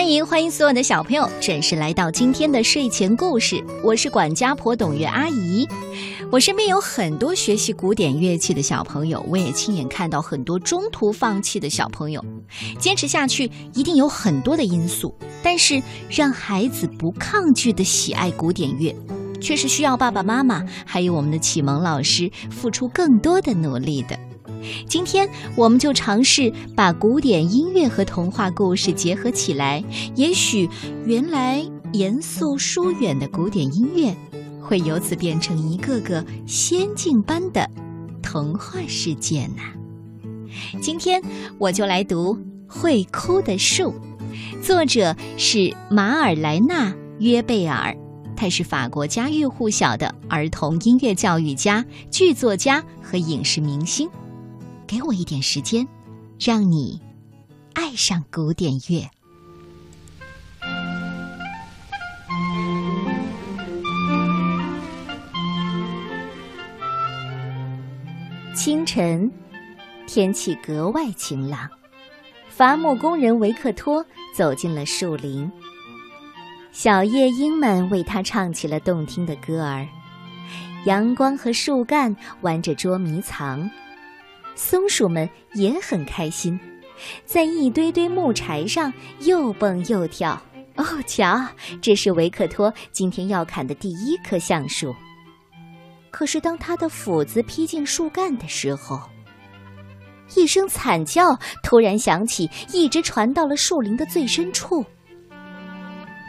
欢迎欢迎所有的小朋友准时来到今天的睡前故事，我是管家婆董月阿姨。我身边有很多学习古典乐器的小朋友，我也亲眼看到很多中途放弃的小朋友。坚持下去一定有很多的因素，但是让孩子不抗拒的喜爱古典乐，却是需要爸爸妈妈还有我们的启蒙老师付出更多的努力的。今天我们就尝试把古典音乐和童话故事结合起来，也许原来严肃疏远的古典音乐，会由此变成一个个仙境般的童话世界呢。今天我就来读《会哭的树》，作者是马尔莱纳·约贝尔，他是法国家喻户晓的儿童音乐教育家、剧作家和影视明星。给我一点时间，让你爱上古典乐。清晨，天气格外晴朗，伐木工人维克托走进了树林。小夜莺们为他唱起了动听的歌儿，阳光和树干玩着捉迷藏。松鼠们也很开心，在一堆堆木柴上又蹦又跳。哦，瞧，这是维克托今天要砍的第一棵橡树。可是，当他的斧子劈进树干的时候，一声惨叫突然响起，一直传到了树林的最深处。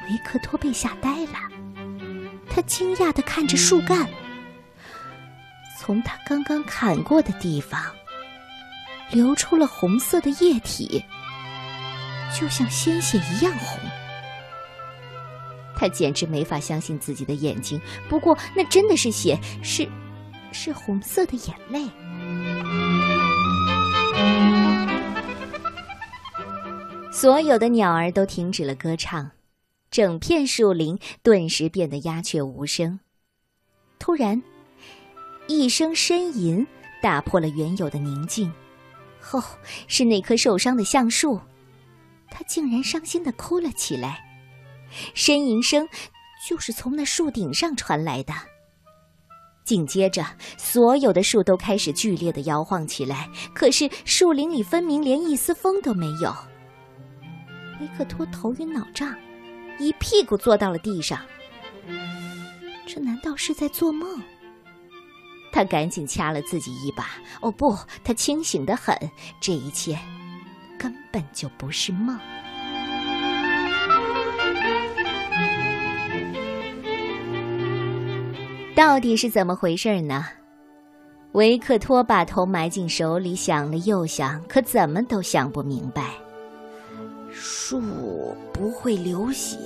维克托被吓呆了，他惊讶地看着树干，从他刚刚砍过的地方。流出了红色的液体，就像鲜血一样红。他简直没法相信自己的眼睛，不过那真的是血，是，是红色的眼泪。所有的鸟儿都停止了歌唱，整片树林顿时变得鸦雀无声。突然，一声呻吟打破了原有的宁静。哦，是那棵受伤的橡树，他竟然伤心的哭了起来，呻吟声就是从那树顶上传来的。紧接着，所有的树都开始剧烈的摇晃起来，可是树林里分明连一丝风都没有。维克托头晕脑胀，一屁股坐到了地上。这难道是在做梦？他赶紧掐了自己一把。哦不，他清醒的很，这一切根本就不是梦。到底是怎么回事呢？维克托把头埋进手里，想了又想，可怎么都想不明白。树不会流血，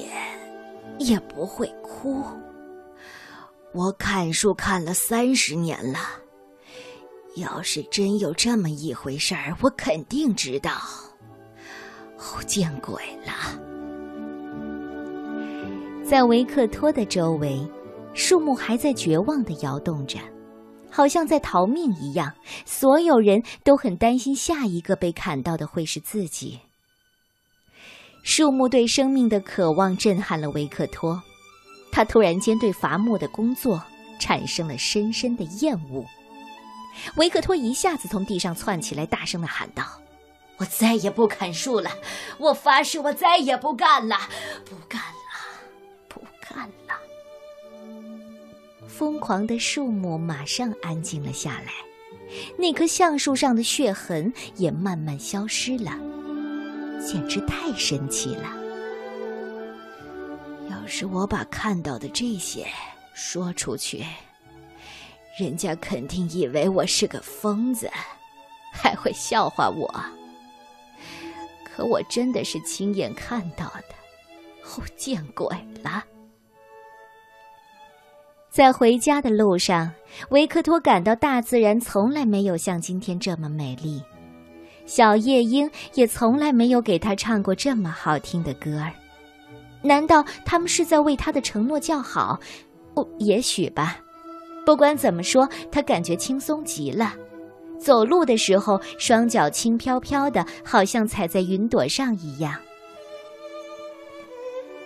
也不会哭。我砍树砍了三十年了，要是真有这么一回事儿，我肯定知道。哦，见鬼了！在维克托的周围，树木还在绝望的摇动着，好像在逃命一样。所有人都很担心，下一个被砍到的会是自己。树木对生命的渴望震撼了维克托。他突然间对伐木的工作产生了深深的厌恶。维克托一下子从地上窜起来，大声的喊道：“我再也不砍树了！我发誓，我再也不干了！不干了，不干了！”疯狂的树木马上安静了下来，那棵橡树上的血痕也慢慢消失了，简直太神奇了。是我把看到的这些说出去，人家肯定以为我是个疯子，还会笑话我。可我真的是亲眼看到的，哦，见鬼了！在回家的路上，维克托感到大自然从来没有像今天这么美丽，小夜莺也从来没有给他唱过这么好听的歌儿。难道他们是在为他的承诺叫好？哦，也许吧。不管怎么说，他感觉轻松极了。走路的时候，双脚轻飘飘的，好像踩在云朵上一样。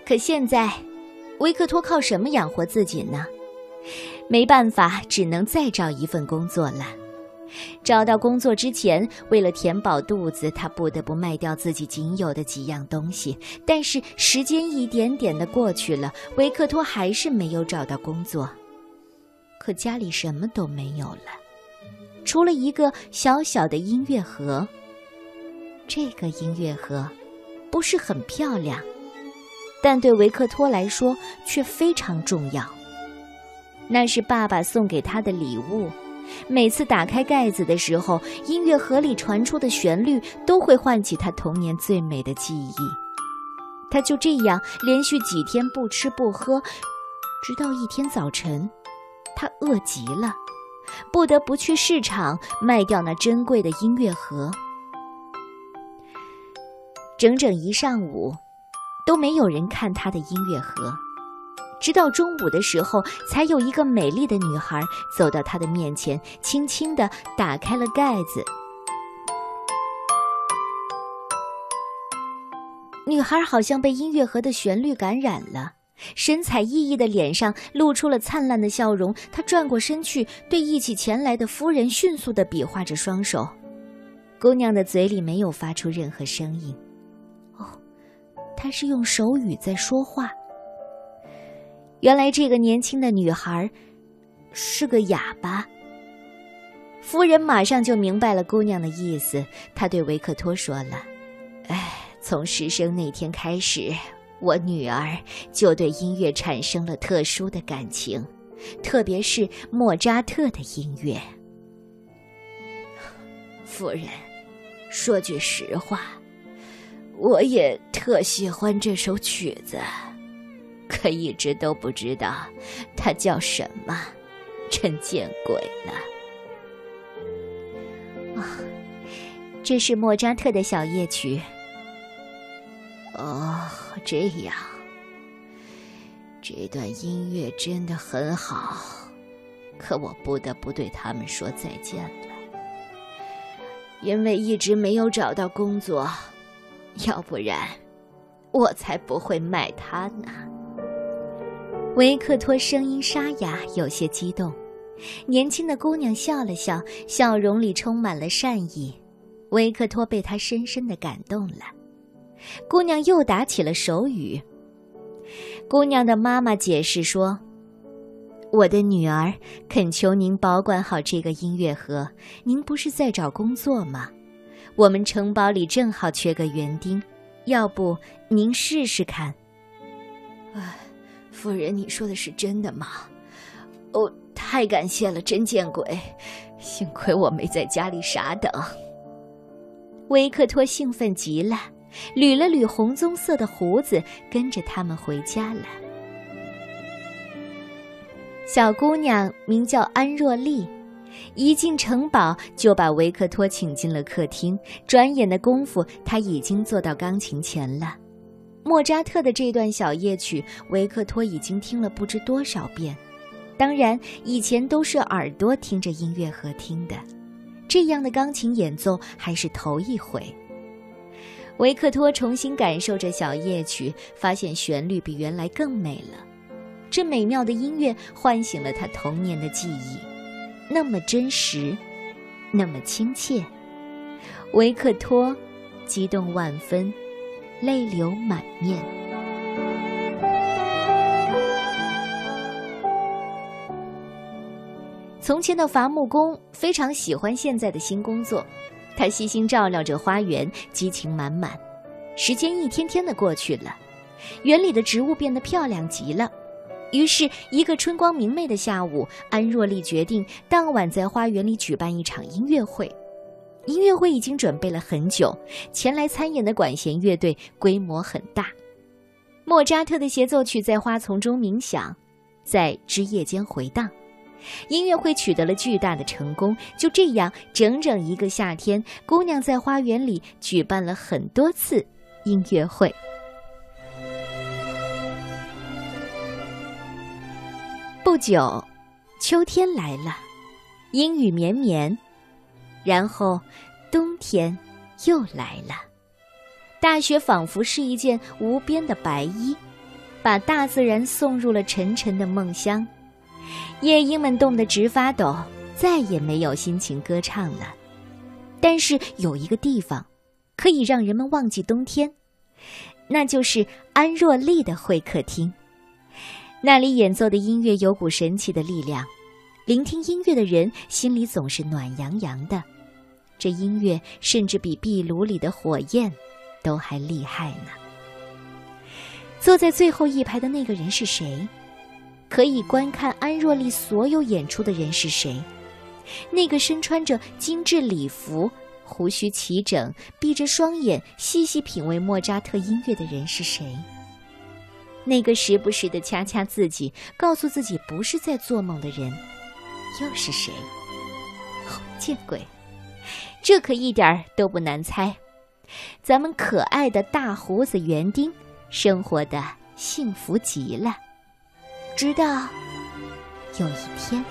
可现在，维克托靠什么养活自己呢？没办法，只能再找一份工作了。找到工作之前，为了填饱肚子，他不得不卖掉自己仅有的几样东西。但是时间一点点的过去了，维克托还是没有找到工作。可家里什么都没有了，除了一个小小的音乐盒。这个音乐盒不是很漂亮，但对维克托来说却非常重要。那是爸爸送给他的礼物。每次打开盖子的时候，音乐盒里传出的旋律都会唤起他童年最美的记忆。他就这样连续几天不吃不喝，直到一天早晨，他饿极了，不得不去市场卖掉那珍贵的音乐盒。整整一上午，都没有人看他的音乐盒。直到中午的时候，才有一个美丽的女孩走到他的面前，轻轻地打开了盖子。女孩好像被音乐盒的旋律感染了，神采奕奕的脸上露出了灿烂的笑容。她转过身去，对一起前来的夫人迅速地比划着双手。姑娘的嘴里没有发出任何声音。哦，她是用手语在说话。原来这个年轻的女孩是个哑巴。夫人马上就明白了姑娘的意思，她对维克托说了：“哎，从失生那天开始，我女儿就对音乐产生了特殊的感情，特别是莫扎特的音乐。”夫人，说句实话，我也特喜欢这首曲子。可一直都不知道他叫什么，真见鬼了！啊，这是莫扎特的小夜曲。哦，这样，这段音乐真的很好，可我不得不对他们说再见了，因为一直没有找到工作，要不然我才不会卖它呢。维克托声音沙哑，有些激动。年轻的姑娘笑了笑，笑容里充满了善意。维克托被她深深的感动了。姑娘又打起了手语。姑娘的妈妈解释说：“我的女儿恳求您保管好这个音乐盒。您不是在找工作吗？我们城堡里正好缺个园丁，要不您试试看？”唉。夫人，你说的是真的吗？哦，太感谢了，真见鬼！幸亏我没在家里傻等。维克托兴奋极了，捋了捋红棕色的胡子，跟着他们回家了。小姑娘名叫安若丽，一进城堡就把维克托请进了客厅。转眼的功夫，她已经坐到钢琴前了。莫扎特的这段小夜曲，维克托已经听了不知多少遍。当然，以前都是耳朵听着音乐盒听的，这样的钢琴演奏还是头一回。维克托重新感受着小夜曲，发现旋律比原来更美了。这美妙的音乐唤醒了他童年的记忆，那么真实，那么亲切。维克托激动万分。泪流满面。从前的伐木工非常喜欢现在的新工作，他悉心照料着花园，激情满满。时间一天天的过去了，园里的植物变得漂亮极了。于是，一个春光明媚的下午，安若丽决定当晚在花园里举办一场音乐会。音乐会已经准备了很久，前来参演的管弦乐队规模很大。莫扎特的协奏曲在花丛中鸣响，在枝叶间回荡。音乐会取得了巨大的成功。就这样，整整一个夏天，姑娘在花园里举办了很多次音乐会。不久，秋天来了，阴雨绵绵。然后，冬天又来了，大雪仿佛是一件无边的白衣，把大自然送入了沉沉的梦乡。夜莺们冻得直发抖，再也没有心情歌唱了。但是有一个地方，可以让人们忘记冬天，那就是安若丽的会客厅。那里演奏的音乐有股神奇的力量，聆听音乐的人心里总是暖洋洋的。这音乐甚至比壁炉里的火焰都还厉害呢。坐在最后一排的那个人是谁？可以观看安若丽所有演出的人是谁？那个身穿着精致礼服、胡须齐整、闭着双眼细细品味莫扎特音乐的人是谁？那个时不时的掐掐自己、告诉自己不是在做梦的人又是谁？见鬼！这可一点儿都不难猜。咱们可爱的大胡子园丁生活的幸福极了。直到有一天，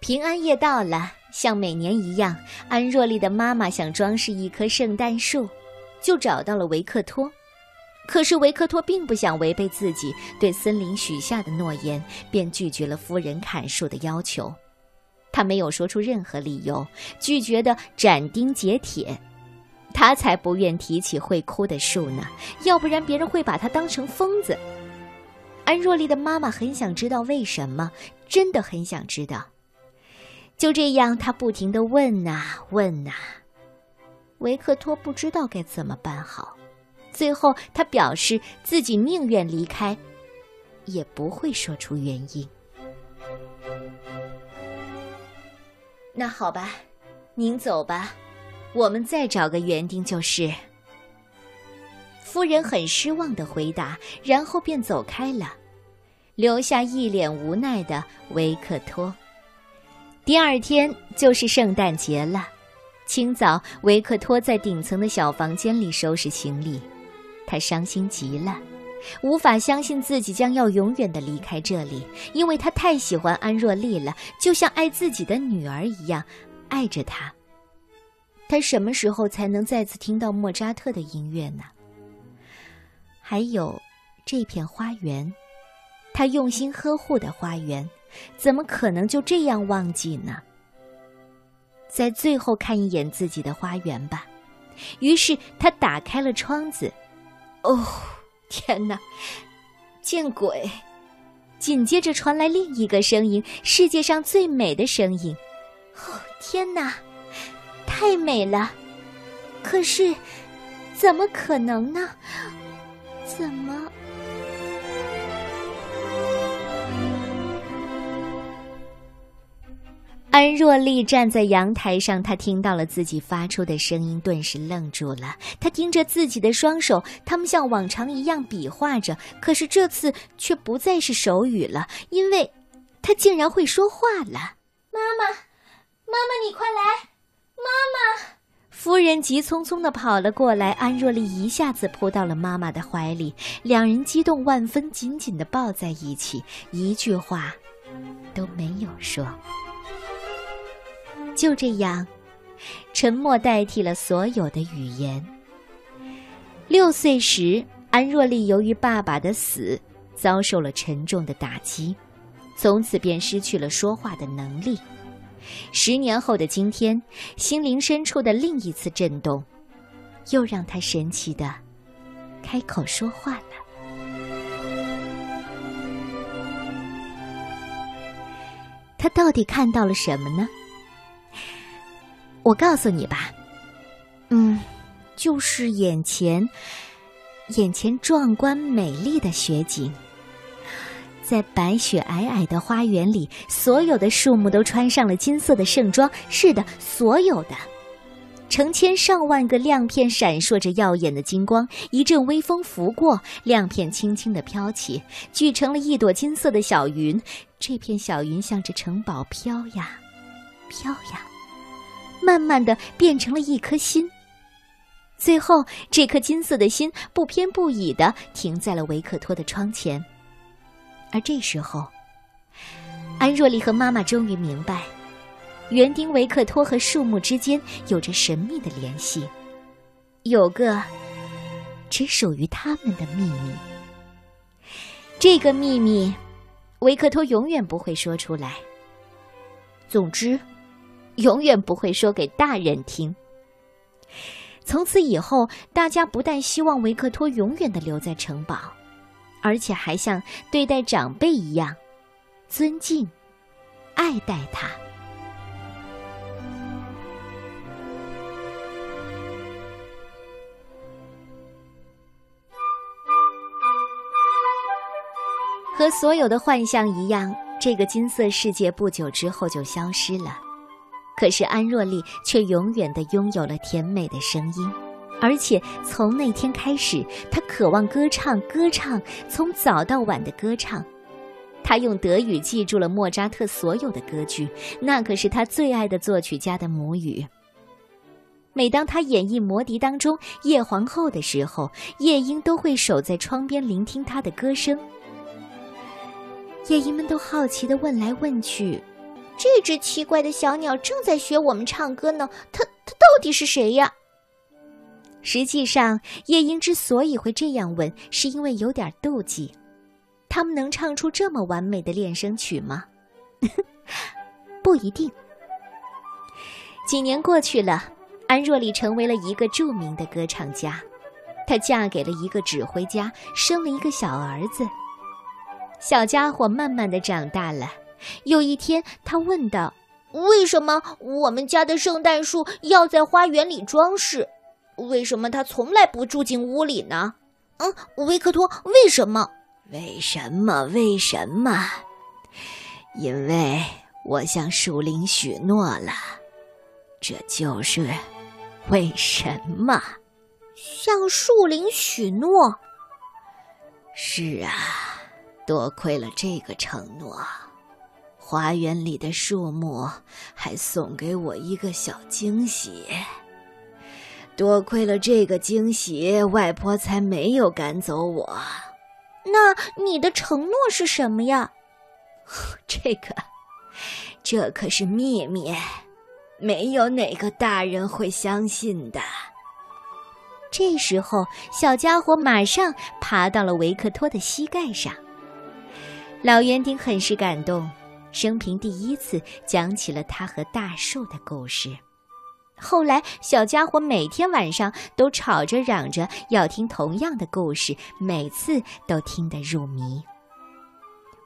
平安夜到了，像每年一样，安若丽的妈妈想装饰一棵圣诞树，就找到了维克托。可是维克托并不想违背自己对森林许下的诺言，便拒绝了夫人砍树的要求。他没有说出任何理由，拒绝的斩钉截铁。他才不愿提起会哭的树呢，要不然别人会把他当成疯子。安若丽的妈妈很想知道为什么，真的很想知道。就这样，她不停的问呐问呐，维克托不知道该怎么办好。最后，他表示自己宁愿离开，也不会说出原因。那好吧，您走吧。我们再找个园丁就是。夫人很失望的回答，然后便走开了，留下一脸无奈的维克托。第二天就是圣诞节了，清早，维克托在顶层的小房间里收拾行李，他伤心极了，无法相信自己将要永远的离开这里，因为他太喜欢安若丽了，就像爱自己的女儿一样，爱着她。他什么时候才能再次听到莫扎特的音乐呢？还有这片花园，他用心呵护的花园，怎么可能就这样忘记呢？在最后看一眼自己的花园吧。于是他打开了窗子。哦，天哪！见鬼！紧接着传来另一个声音，世界上最美的声音。哦，天哪！太美了，可是，怎么可能呢？怎么？安若丽站在阳台上，她听到了自己发出的声音，顿时愣住了。她盯着自己的双手，他们像往常一样比划着，可是这次却不再是手语了，因为，她竟然会说话了。妈妈，妈妈，你快来！妈妈，夫人急匆匆地跑了过来，安若丽一下子扑到了妈妈的怀里，两人激动万分，紧紧地抱在一起，一句话都没有说。就这样，沉默代替了所有的语言。六岁时，安若丽由于爸爸的死，遭受了沉重的打击，从此便失去了说话的能力。十年后的今天，心灵深处的另一次震动，又让他神奇的开口说话了。他到底看到了什么呢？我告诉你吧，嗯，就是眼前，眼前壮观美丽的雪景。在白雪皑皑的花园里，所有的树木都穿上了金色的盛装。是的，所有的，成千上万个亮片闪烁着耀眼的金光。一阵微风拂过，亮片轻轻地飘起，聚成了一朵金色的小云。这片小云向着城堡飘呀，飘呀，慢慢的变成了一颗心。最后，这颗金色的心不偏不倚的停在了维克托的窗前。而这时候，安若丽和妈妈终于明白，园丁维克托和树木之间有着神秘的联系，有个只属于他们的秘密。这个秘密，维克托永远不会说出来。总之，永远不会说给大人听。从此以后，大家不但希望维克托永远的留在城堡，而且还像对待长辈一样尊敬、爱戴他。和所有的幻象一样，这个金色世界不久之后就消失了。可是安若莉却永远的拥有了甜美的声音，而且从那天开始，她渴望歌唱，歌唱，从早到晚的歌唱。她用德语记住了莫扎特所有的歌剧，那可是她最爱的作曲家的母语。每当她演绎《魔笛》当中夜皇后的时候，夜莺都会守在窗边聆听她的歌声。夜莺们都好奇的问来问去。这只奇怪的小鸟正在学我们唱歌呢，它它到底是谁呀？实际上，夜莺之所以会这样问，是因为有点妒忌。他们能唱出这么完美的练声曲吗？不一定。几年过去了，安若莉成为了一个著名的歌唱家。她嫁给了一个指挥家，生了一个小儿子。小家伙慢慢的长大了。有一天，他问道：“为什么我们家的圣诞树要在花园里装饰？为什么它从来不住进屋里呢？”“嗯，维克托，为什么？为什么？为什么？因为我向树林许诺了，这就是为什么。向树林许诺？是啊，多亏了这个承诺。”花园里的树木还送给我一个小惊喜。多亏了这个惊喜，外婆才没有赶走我。那你的承诺是什么呀？这个，这可是秘密，没有哪个大人会相信的。这时候，小家伙马上爬到了维克托的膝盖上。老园丁很是感动。生平第一次讲起了他和大树的故事。后来，小家伙每天晚上都吵着嚷着要听同样的故事，每次都听得入迷。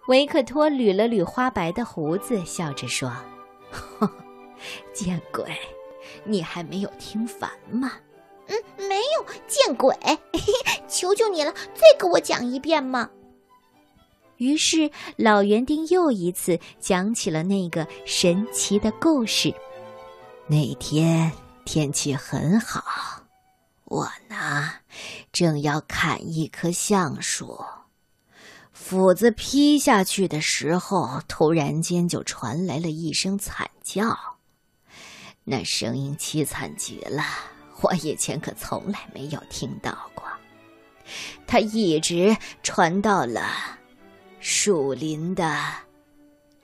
维克托捋了捋花白的胡子，笑着说：“见鬼，你还没有听烦吗？”“嗯，没有见鬼，求求你了，再给我讲一遍嘛。”于是，老园丁又一次讲起了那个神奇的故事。那天天气很好，我呢正要砍一棵橡树，斧子劈下去的时候，突然间就传来了一声惨叫。那声音凄惨极了，我以前可从来没有听到过。它一直传到了。树林的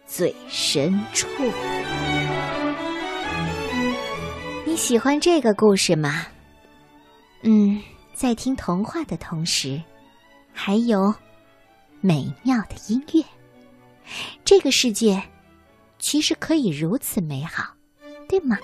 最深处。你喜欢这个故事吗？嗯，在听童话的同时，还有美妙的音乐。这个世界其实可以如此美好，对吗？